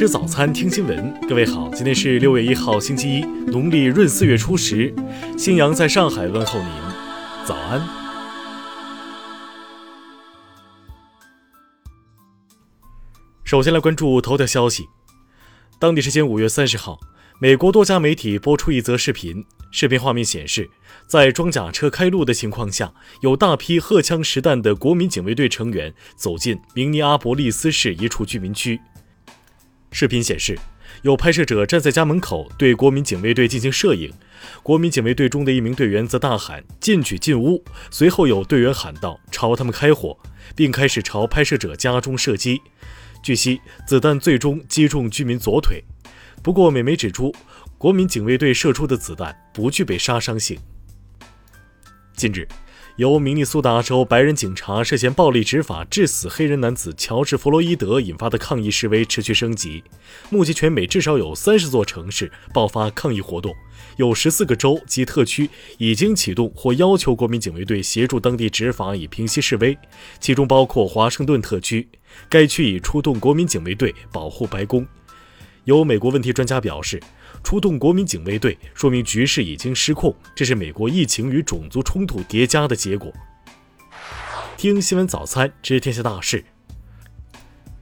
吃早餐，听新闻。各位好，今天是六月一号，星期一，农历闰四月初十。新阳在上海问候您，早安。首先来关注头条消息。当地时间五月三十号，美国多家媒体播出一则视频，视频画面显示，在装甲车开路的情况下，有大批荷枪实弹的国民警卫队成员走进明尼阿伯利斯市一处居民区。视频显示，有拍摄者站在家门口对国民警卫队进行摄影。国民警卫队中的一名队员则大喊“进去，进屋”。随后有队员喊道：“朝他们开火”，并开始朝拍摄者家中射击。据悉，子弹最终击中居民左腿。不过，美媒指出，国民警卫队射出的子弹不具备杀伤性。近日。由明尼苏达州白人警察涉嫌暴力执法致死黑人男子乔治·弗洛伊德引发的抗议示威持续升级，目前全美至少有三十座城市爆发抗议活动，有十四个州及特区已经启动或要求国民警卫队协助当地执法以平息示威，其中包括华盛顿特区，该区已出动国民警卫队保护白宫。有美国问题专家表示。出动国民警卫队，说明局势已经失控，这是美国疫情与种族冲突叠加的结果。听新闻早餐知天下大事。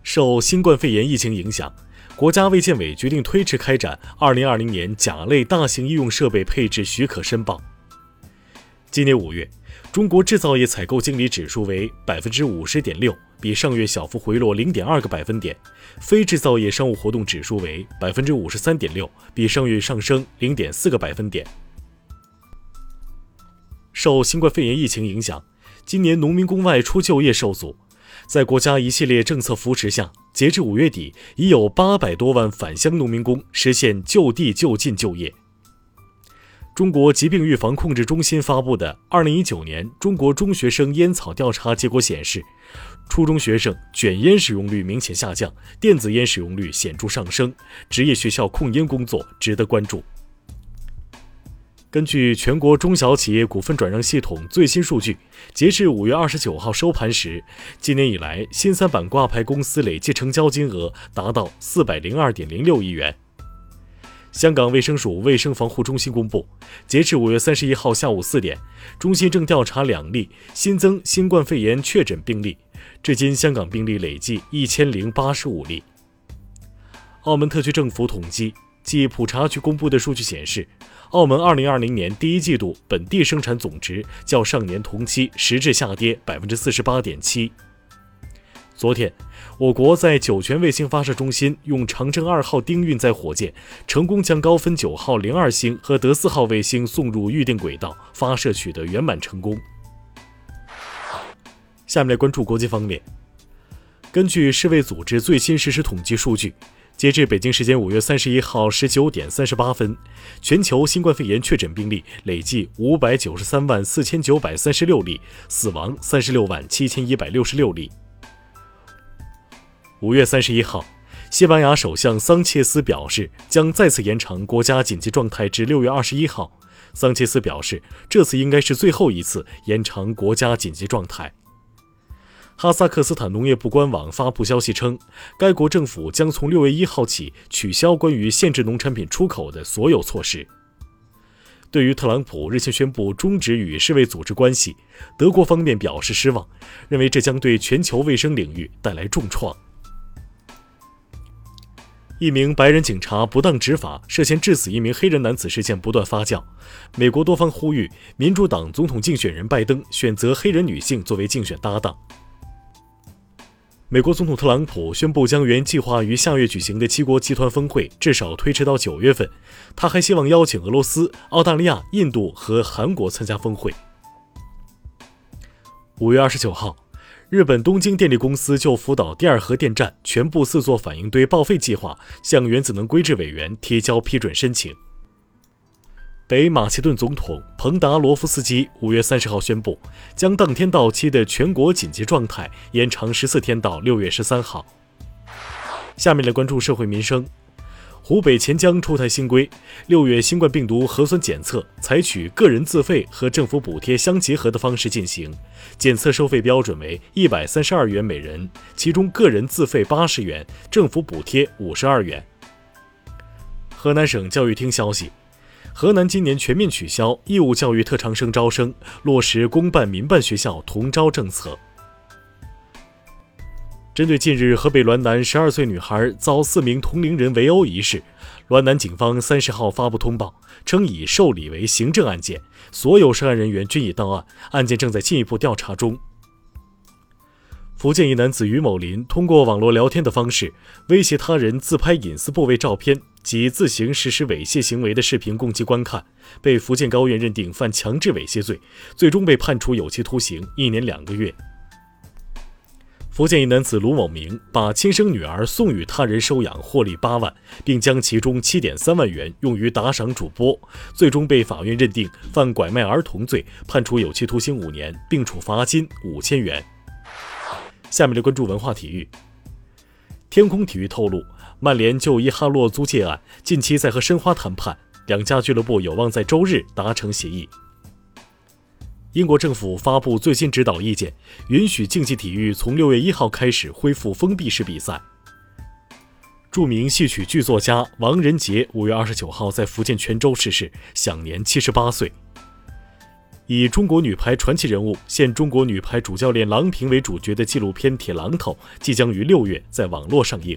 受新冠肺炎疫情影响，国家卫健委决定推迟开展2020年甲类大型医用设备配置许可申报。今年五月，中国制造业采购经理指数为百分之五十点六。比上月小幅回落零点二个百分点，非制造业商务活动指数为百分之五十三点六，比上月上升零点四个百分点。受新冠肺炎疫情影响，今年农民工外出就业受阻。在国家一系列政策扶持下，截至五月底，已有八百多万返乡农民工实现就地就近就业。中国疾病预防控制中心发布的二零一九年中国中学生烟草调查结果显示。初中学生卷烟使用率明显下降，电子烟使用率显著上升，职业学校控烟工作值得关注。根据全国中小企业股份转让系统最新数据，截至五月二十九号收盘时，今年以来新三板挂牌公司累计成交金额达到四百零二点零六亿元。香港卫生署卫生防护中心公布，截至五月三十一号下午四点，中心正调查两例新增新冠肺炎确诊病例。至今，香港病例累计一千零八十五例。澳门特区政府统计，继普查局公布的数据显示，澳门二零二零年第一季度本地生产总值较上年同期实质下跌百分之四十八点七。昨天，我国在酒泉卫星发射中心用长征二号丁运载火箭，成功将高分九号零二星和德四号卫星送入预定轨道，发射取得圆满成功。下面来关注国际方面。根据世卫组织最新实时统计数据，截至北京时间五月三十一号十九点三十八分，全球新冠肺炎确诊病例累计五百九十三万四千九百三十六例，死亡三十六万七千一百六十六例。五月三十一号，西班牙首相桑切斯表示将再次延长国家紧急状态至六月二十一号。桑切斯表示，这次应该是最后一次延长国家紧急状态。哈萨克斯坦农业部官网发布消息称，该国政府将从六月一号起取消关于限制农产品出口的所有措施。对于特朗普日前宣布终止与世卫组织关系，德国方面表示失望，认为这将对全球卫生领域带来重创。一名白人警察不当执法，涉嫌致死一名黑人男子事件不断发酵，美国多方呼吁民主党总统竞选人拜登选择黑人女性作为竞选搭档。美国总统特朗普宣布将原计划于下月举行的七国集团峰会至少推迟到九月份。他还希望邀请俄罗斯、澳大利亚、印度和韩国参加峰会。五月二十九号，日本东京电力公司就福岛第二核电站全部四座反应堆报废计划向原子能规制委员提交批准申请。北马其顿总统彭达罗夫斯基五月三十号宣布，将当天到期的全国紧急状态延长十四天到六月十三号。下面来关注社会民生。湖北潜江出台新规，六月新冠病毒核酸检测采取个人自费和政府补贴相结合的方式进行，检测收费标准为一百三十二元每人，其中个人自费八十元，政府补贴五十二元。河南省教育厅消息，河南今年全面取消义务教育特长生招生，落实公办民办学校同招政策。针对近日河北滦南十二岁女孩遭四名同龄人围殴一事，滦南警方三十号发布通报，称已受理为行政案件，所有涉案人员均已到案，案件正在进一步调查中。福建一男子于某林通过网络聊天的方式威胁他人自拍隐私部位照片及自行实施猥亵行为的视频供其观看，被福建高院认定犯强制猥亵罪，最终被判处有期徒刑一年两个月。福建一男子卢某明把亲生女儿送与他人收养，获利八万，并将其中七点三万元用于打赏主播，最终被法院认定犯拐卖儿童罪，判处有期徒刑五年，并处罚金五千元。下面来关注文化体育。天空体育透露，曼联就伊哈洛租借案近期在和申花谈判，两家俱乐部有望在周日达成协议。英国政府发布最新指导意见，允许竞技体育从六月一号开始恢复封闭式比赛。著名戏曲剧作家王仁杰五月二十九号在福建泉州逝世，享年七十八岁。以中国女排传奇人物、现中国女排主教练郎平为主角的纪录片《铁榔头》即将于六月在网络上映。